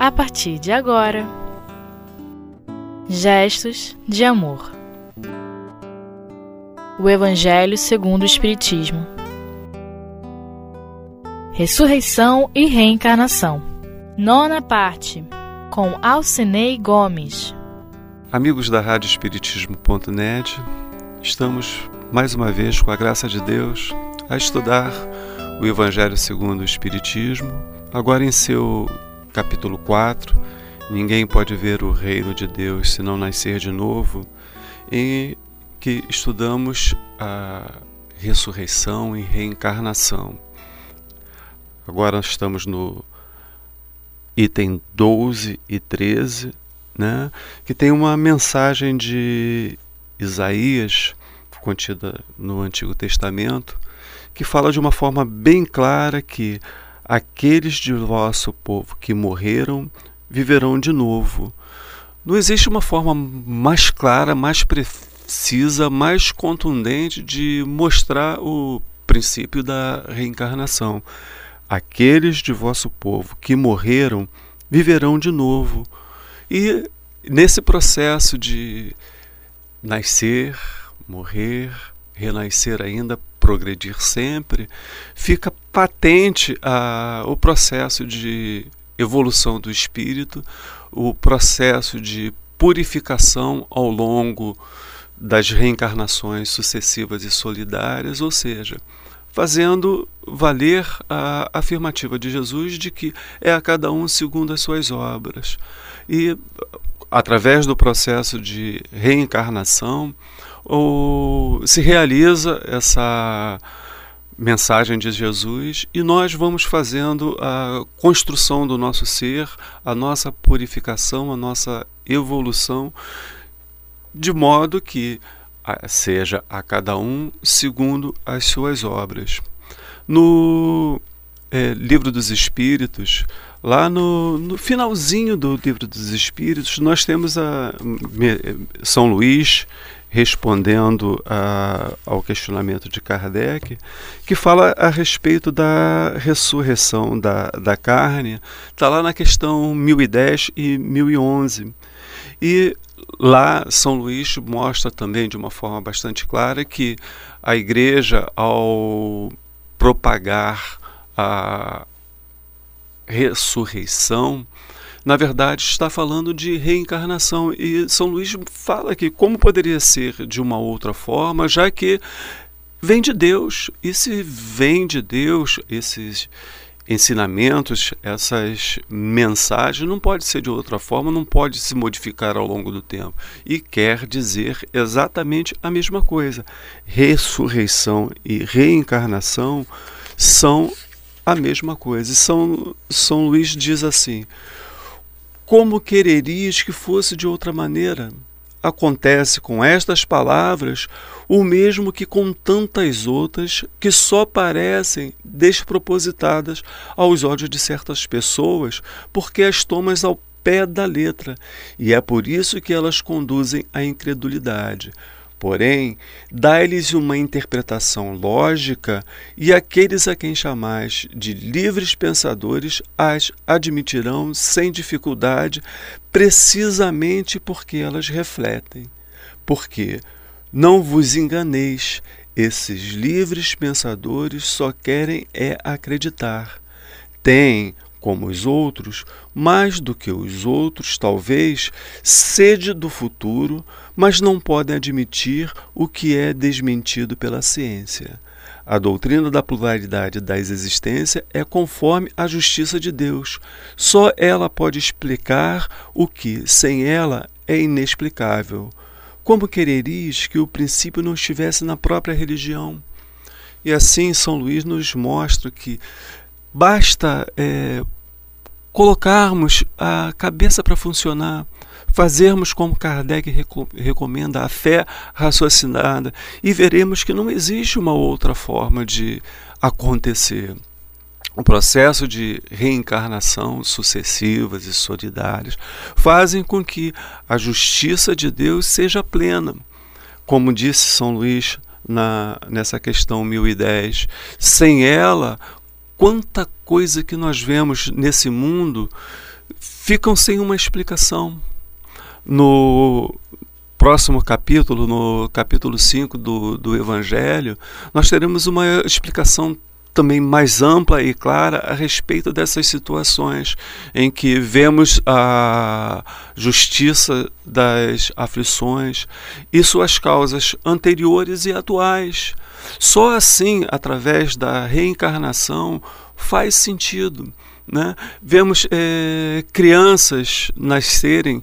a partir de agora. Gestos de amor. O Evangelho segundo o Espiritismo. Ressurreição e reencarnação. Nona parte. Com Alcinei Gomes. Amigos da Rádio Espiritismo.net, estamos mais uma vez, com a graça de Deus, a estudar o Evangelho segundo o Espiritismo, agora em seu capítulo 4, Ninguém pode ver o reino de Deus se não nascer de novo, em que estudamos a ressurreição e reencarnação. Agora estamos no item 12 e 13, né, que tem uma mensagem de Isaías contida no Antigo Testamento, que fala de uma forma bem clara que aqueles de vosso povo que morreram viverão de novo. Não existe uma forma mais clara, mais precisa, mais contundente de mostrar o princípio da reencarnação. Aqueles de vosso povo que morreram viverão de novo. E nesse processo de nascer, morrer, renascer ainda, progredir sempre, fica patente a, o processo de evolução do espírito, o processo de purificação ao longo das reencarnações sucessivas e solidárias, ou seja, fazendo valer a afirmativa de Jesus de que é a cada um segundo as suas obras. E através do processo de reencarnação, ou se realiza essa mensagem de Jesus e nós vamos fazendo a construção do nosso ser, a nossa purificação, a nossa evolução, de modo que seja a cada um segundo as suas obras. No é, Livro dos Espíritos, lá no, no, finalzinho do Livro dos Espíritos, nós temos a São Luís respondendo a, ao questionamento de Kardec, que fala a respeito da ressurreição da, da carne, está lá na questão 1010 e 1011. E lá São Luís mostra também de uma forma bastante clara que a igreja, ao propagar a ressurreição, na verdade está falando de reencarnação. E São Luís fala que como poderia ser de uma outra forma, já que vem de Deus. E se vem de Deus, esses ensinamentos, essas mensagens, não pode ser de outra forma, não pode se modificar ao longo do tempo. E quer dizer exatamente a mesma coisa. Ressurreição e reencarnação são a mesma coisa. São, São Luís diz assim: como quererias que fosse de outra maneira? Acontece com estas palavras o mesmo que com tantas outras que só parecem despropositadas aos olhos de certas pessoas, porque as tomas ao pé da letra, e é por isso que elas conduzem à incredulidade. Porém, dá-lhes uma interpretação lógica e aqueles a quem chamais de livres pensadores as admitirão sem dificuldade, precisamente porque elas refletem. Porque não vos enganeis, esses livres pensadores só querem é acreditar. Têm, como os outros, mais do que os outros, talvez, sede do futuro, mas não podem admitir o que é desmentido pela ciência. A doutrina da pluralidade das existências é conforme a justiça de Deus. Só ela pode explicar o que, sem ela, é inexplicável. Como quererias que o princípio não estivesse na própria religião? E assim, São Luís nos mostra que basta é, colocarmos a cabeça para funcionar, fazermos como Kardec recomenda, a fé raciocinada, e veremos que não existe uma outra forma de acontecer. O processo de reencarnação sucessivas e solidárias fazem com que a justiça de Deus seja plena. Como disse São Luís na, nessa questão 1010, sem ela, quanta coisa que nós vemos nesse mundo ficam sem uma explicação. No próximo capítulo, no capítulo 5 do, do Evangelho, nós teremos uma explicação também mais ampla e clara a respeito dessas situações em que vemos a justiça das aflições e suas causas anteriores e atuais. Só assim, através da reencarnação, faz sentido. Né? Vemos é, crianças nascerem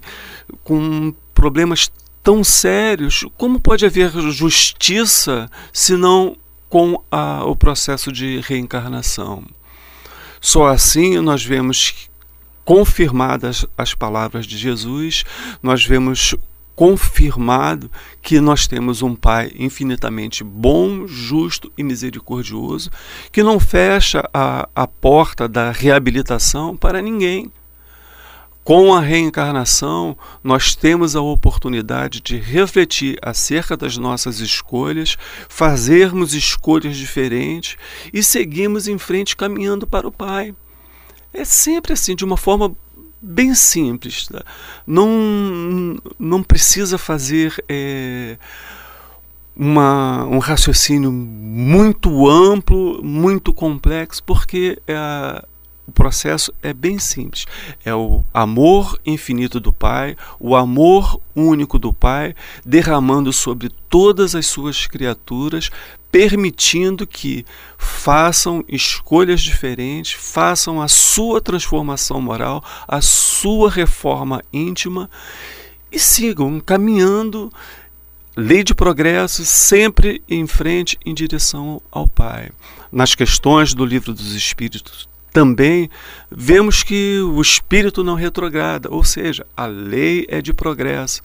com problemas tão sérios. Como pode haver justiça se não com a, o processo de reencarnação? Só assim nós vemos confirmadas as palavras de Jesus, nós vemos confirmado que nós temos um Pai infinitamente bom, justo e misericordioso, que não fecha a, a porta da reabilitação para ninguém. Com a reencarnação, nós temos a oportunidade de refletir acerca das nossas escolhas, fazermos escolhas diferentes e seguirmos em frente caminhando para o Pai. É sempre assim, de uma forma bem simples. Tá? Não, não precisa fazer é, uma, um raciocínio muito amplo, muito complexo, porque é, o processo é bem simples. É o amor infinito do Pai, o amor único do Pai, derramando sobre todas as suas criaturas, permitindo que façam escolhas diferentes, façam a sua transformação moral, a sua reforma íntima e sigam caminhando lei de progresso sempre em frente em direção ao Pai. Nas questões do livro dos Espíritos também vemos que o espírito não retrograda, ou seja, a lei é de progresso.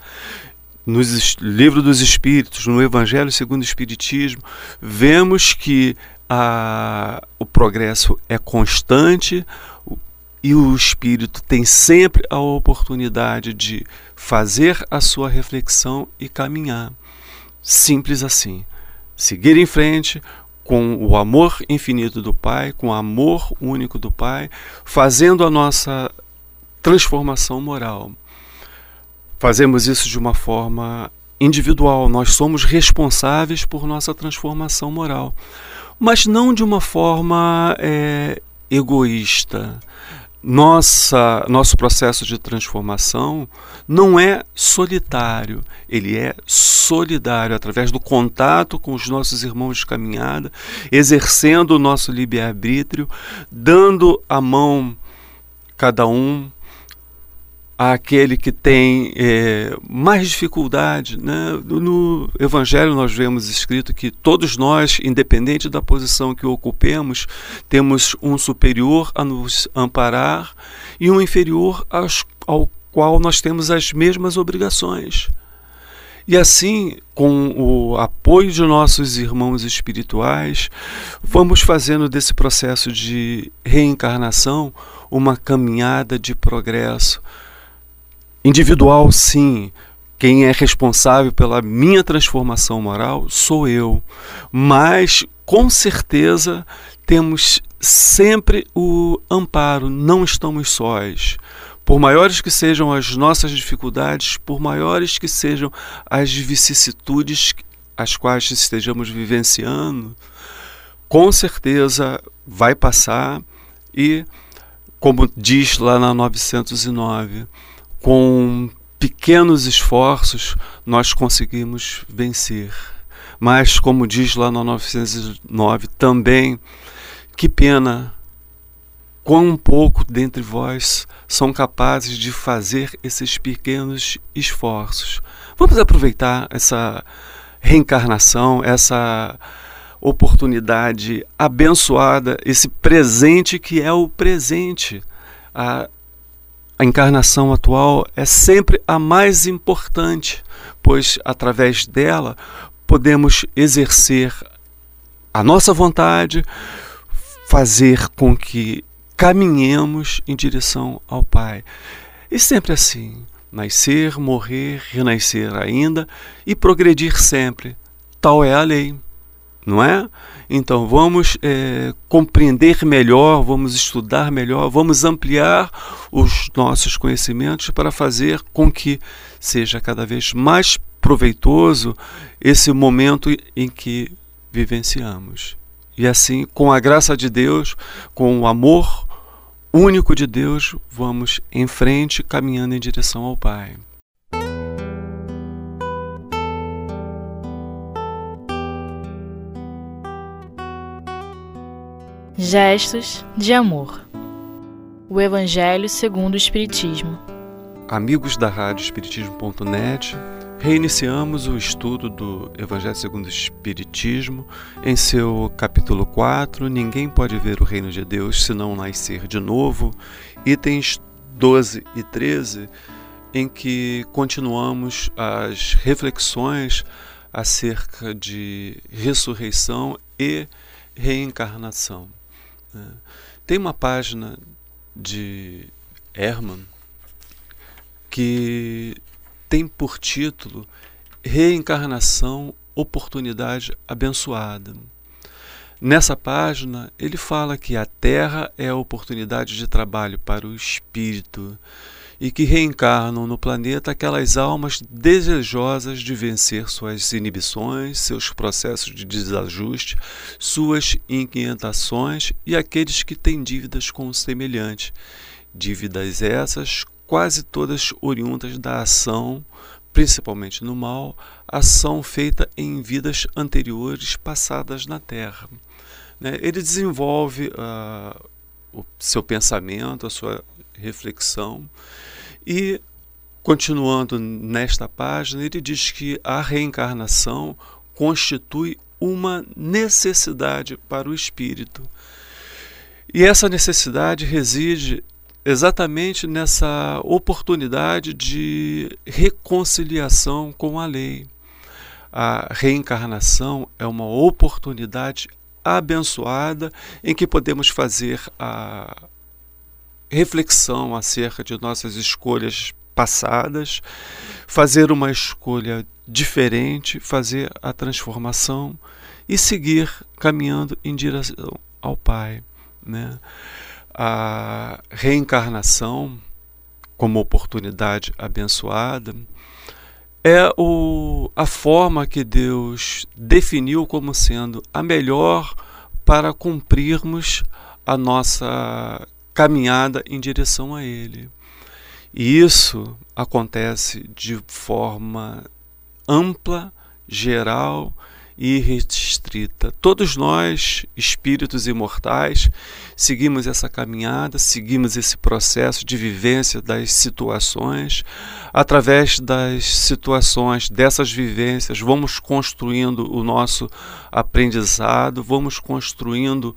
No livro dos Espíritos, no Evangelho segundo o Espiritismo, vemos que a, o progresso é constante e o espírito tem sempre a oportunidade de fazer a sua reflexão e caminhar. Simples assim. Seguir em frente, com o amor infinito do Pai, com o amor único do Pai, fazendo a nossa transformação moral. Fazemos isso de uma forma individual, nós somos responsáveis por nossa transformação moral, mas não de uma forma é, egoísta nossa, nosso processo de transformação não é solitário, ele é solidário, através do contato com os nossos irmãos de caminhada, exercendo o nosso livre-arbítrio, dando a mão cada um àquele que tem é, mais dificuldade. Né? No Evangelho nós vemos escrito que todos nós, independente da posição que ocupemos, temos um superior a nos amparar e um inferior aos, ao qual nós temos as mesmas obrigações. E assim, com o apoio de nossos irmãos espirituais, vamos fazendo desse processo de reencarnação uma caminhada de progresso, Individual, sim. Quem é responsável pela minha transformação moral sou eu. Mas, com certeza, temos sempre o amparo, não estamos sós. Por maiores que sejam as nossas dificuldades, por maiores que sejam as vicissitudes as quais estejamos vivenciando, com certeza vai passar e, como diz lá na 909, com pequenos esforços nós conseguimos vencer. Mas, como diz lá no 909, também, que pena, quão pouco dentre vós são capazes de fazer esses pequenos esforços. Vamos aproveitar essa reencarnação, essa oportunidade abençoada, esse presente que é o presente. A a encarnação atual é sempre a mais importante, pois através dela podemos exercer a nossa vontade, fazer com que caminhemos em direção ao Pai. E sempre assim, nascer, morrer, renascer ainda e progredir sempre. Tal é a lei. Não é? Então vamos é, compreender melhor, vamos estudar melhor, vamos ampliar os nossos conhecimentos para fazer com que seja cada vez mais proveitoso esse momento em que vivenciamos. E assim, com a graça de Deus, com o amor único de Deus, vamos em frente caminhando em direção ao Pai. Gestos de amor. O Evangelho segundo o Espiritismo. Amigos da Rádio Espiritismo.net, reiniciamos o estudo do Evangelho segundo o Espiritismo em seu capítulo 4, Ninguém pode ver o reino de Deus se não nascer de novo, itens 12 e 13, em que continuamos as reflexões acerca de ressurreição e reencarnação. Né? Tem uma página de Herman que tem por título Reencarnação, Oportunidade Abençoada. Nessa página, ele fala que a Terra é a oportunidade de trabalho para o espírito e que reencarnam no planeta aquelas almas desejosas de vencer suas inibições, seus processos de desajuste, suas inquietações e aqueles que têm dívidas com o semelhante. Dívidas essas quase todas oriundas da ação, principalmente no mal, ação feita em vidas anteriores passadas na Terra. Né? Ele desenvolve uh, o seu pensamento, a sua reflexão e, continuando nesta página, ele diz que a reencarnação constitui uma necessidade para o espírito. E essa necessidade reside exatamente nessa oportunidade de reconciliação com a lei. A reencarnação é uma oportunidade abençoada em que podemos fazer a reflexão acerca de nossas escolhas passadas, fazer uma escolha diferente, fazer a transformação e seguir caminhando em direção ao Pai. Né? A reencarnação, como oportunidade abençoada, é o, a forma que Deus definiu como sendo a melhor para cumprirmos a nossa caminhada em direção a Ele. E isso acontece de forma ampla, geral e restrita. Todos nós, espíritos imortais, seguimos essa caminhada, seguimos esse processo de vivência das situações. Através das situações, dessas vivências, vamos construindo o nosso aprendizado, vamos construindo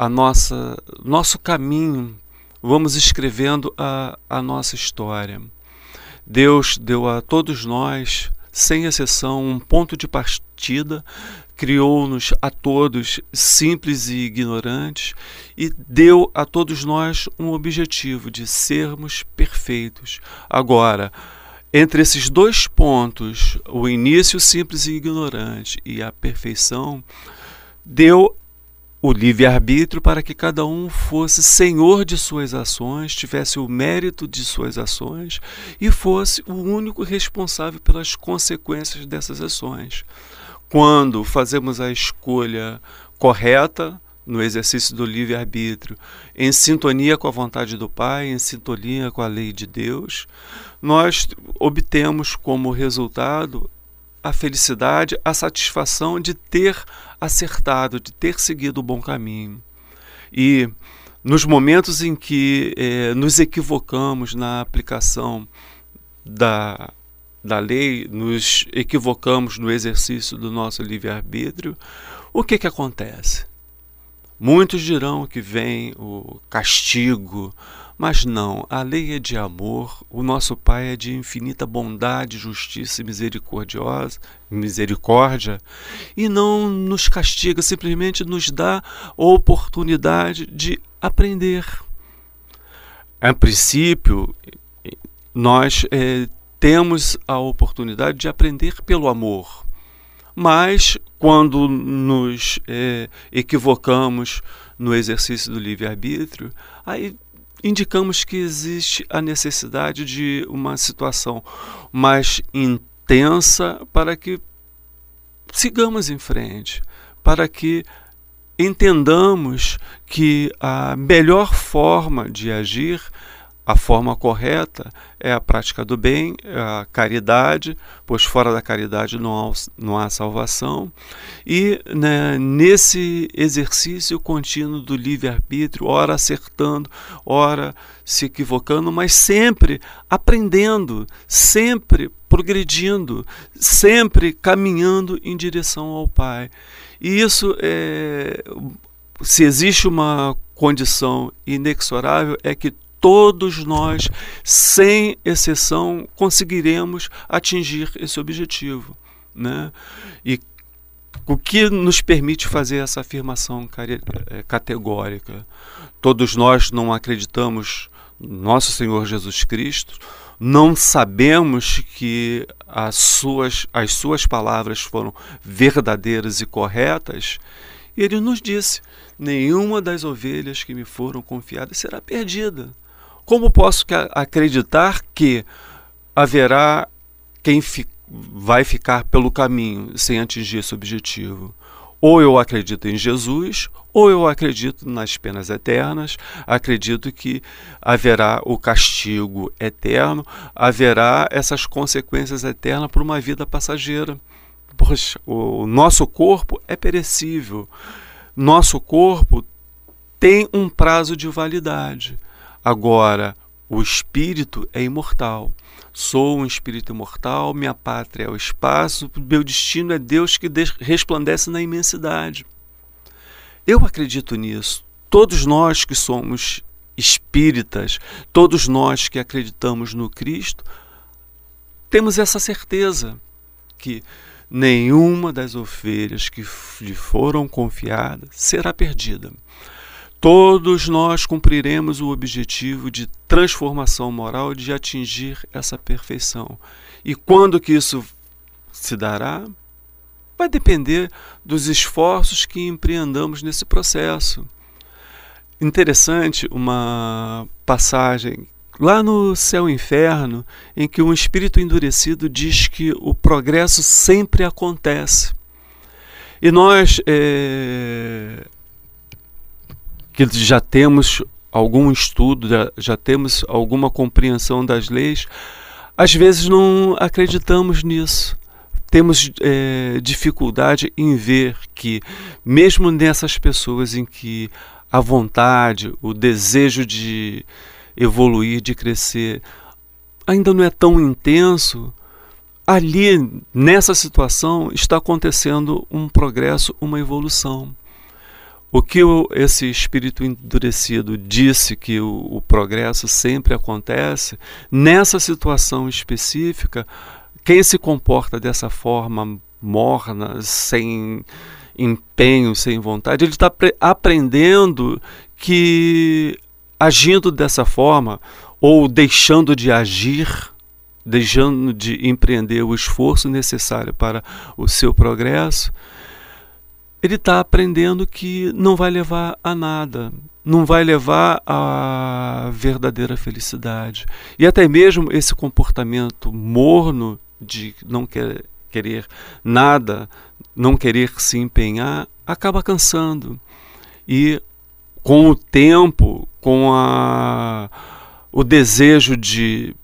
a nossa nosso caminho, vamos escrevendo a, a nossa história. Deus deu a todos nós, sem exceção, um ponto de partida, criou-nos a todos simples e ignorantes e deu a todos nós um objetivo de sermos perfeitos. Agora, entre esses dois pontos, o início simples e ignorante e a perfeição, deu o livre-arbítrio para que cada um fosse senhor de suas ações, tivesse o mérito de suas ações e fosse o único responsável pelas consequências dessas ações. Quando fazemos a escolha correta, no exercício do livre-arbítrio, em sintonia com a vontade do Pai, em sintonia com a lei de Deus, nós obtemos como resultado a felicidade, a satisfação de ter acertado, de ter seguido o bom caminho. E nos momentos em que eh, nos equivocamos na aplicação da, da lei, nos equivocamos no exercício do nosso livre-arbítrio, o que, que acontece? Muitos dirão que vem o castigo, mas não, a lei é de amor, o nosso Pai é de infinita bondade, justiça e misericordiosa, misericórdia, e não nos castiga, simplesmente nos dá a oportunidade de aprender. A princípio, nós é, temos a oportunidade de aprender pelo amor, mas quando nos é, equivocamos no exercício do livre-arbítrio, aí indicamos que existe a necessidade de uma situação mais intensa para que sigamos em frente, para que entendamos que a melhor forma de agir a forma correta é a prática do bem, é a caridade, pois fora da caridade não há, não há salvação. E né, nesse exercício contínuo do livre-arbítrio, ora acertando, ora se equivocando, mas sempre aprendendo, sempre progredindo, sempre caminhando em direção ao Pai. E isso é. Se existe uma condição inexorável, é que todos nós, sem exceção, conseguiremos atingir esse objetivo. Né? E o que nos permite fazer essa afirmação é, categórica? Todos nós não acreditamos nosso Senhor Jesus Cristo, não sabemos que as suas, as suas palavras foram verdadeiras e corretas, e ele nos disse: nenhuma das ovelhas que me foram confiadas será perdida. Como posso acreditar que haverá quem fi vai ficar pelo caminho sem atingir esse objetivo? Ou eu acredito em Jesus, ou eu acredito nas penas eternas, acredito que haverá o castigo eterno, haverá essas consequências eternas para uma vida passageira. Poxa, o nosso corpo é perecível, nosso corpo tem um prazo de validade. Agora, o espírito é imortal. Sou um espírito imortal, minha pátria é o espaço, meu destino é Deus que resplandece na imensidade. Eu acredito nisso. Todos nós que somos espíritas, todos nós que acreditamos no Cristo, temos essa certeza que nenhuma das ovelhas que lhe foram confiadas será perdida. Todos nós cumpriremos o objetivo de transformação moral, de atingir essa perfeição. E quando que isso se dará? Vai depender dos esforços que empreendamos nesse processo. Interessante uma passagem lá no céu e inferno, em que um espírito endurecido diz que o progresso sempre acontece. E nós é, que já temos algum estudo, já, temos alguma compreensão das leis, às vezes não acreditamos nisso. Temos é, dificuldade em ver que, mesmo nessas pessoas em que a vontade, o desejo de evoluir, de crescer, ainda não é tão intenso, ali, nessa situação, está acontecendo um progresso, uma evolução. O que o, esse espírito endurecido disse que o, o progresso sempre acontece, nessa situação específica, quem se comporta dessa forma morna, sem empenho, sem vontade, ele está aprendendo que agindo dessa forma, ou deixando de agir, deixando de empreender o esforço necessário para o seu progresso, ele está aprendendo que não vai levar a nada, não vai levar à verdadeira felicidade. E até mesmo esse comportamento morno de não quer, querer nada, não querer se empenhar, acaba cansando. E com o tempo, com a, o desejo de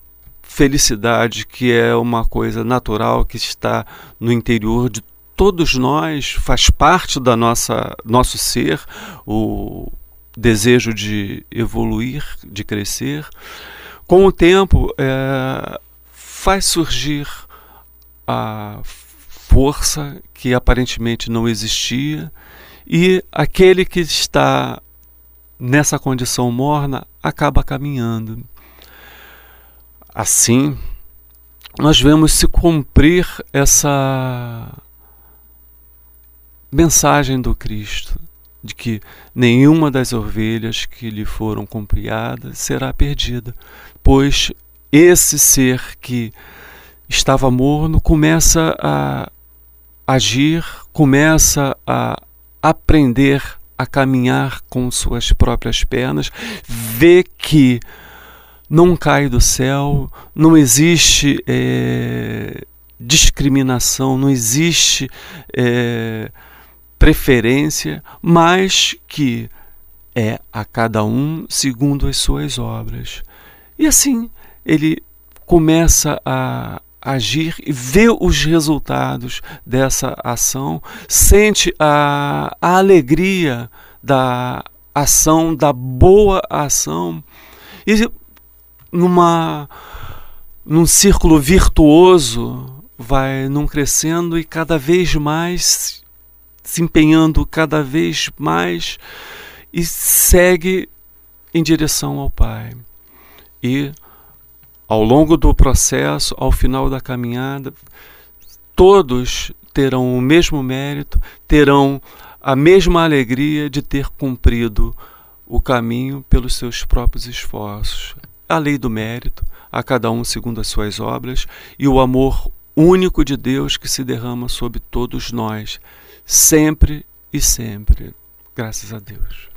felicidade, que é uma coisa natural que está no interior de todos nós, faz parte da nossa nosso ser, o desejo de evoluir, de crescer. Com o tempo, é, faz surgir a força que aparentemente não existia e aquele que está nessa condição morna acaba caminhando. Assim, nós vemos se cumprir essa mensagem do Cristo de que nenhuma das ovelhas que lhe foram compriadas será perdida, pois esse ser que estava morno começa a agir, começa a aprender a caminhar com suas próprias pernas, vê que não cai do céu, não existe é, discriminação, não existe é, preferência, mas que é a cada um segundo as suas obras. E assim ele começa a agir e vê os resultados dessa ação, sente a, a alegria da ação, da boa ação, e numa num círculo virtuoso vai num crescendo e cada vez mais se empenhando cada vez mais e segue em direção ao Pai. E ao longo do processo, ao final da caminhada, todos terão o mesmo mérito, terão a mesma alegria de ter cumprido o caminho pelos seus próprios esforços. A lei do mérito, a cada um segundo as suas obras, e o amor único de Deus que se derrama sobre todos nós, sempre e sempre. Graças a Deus.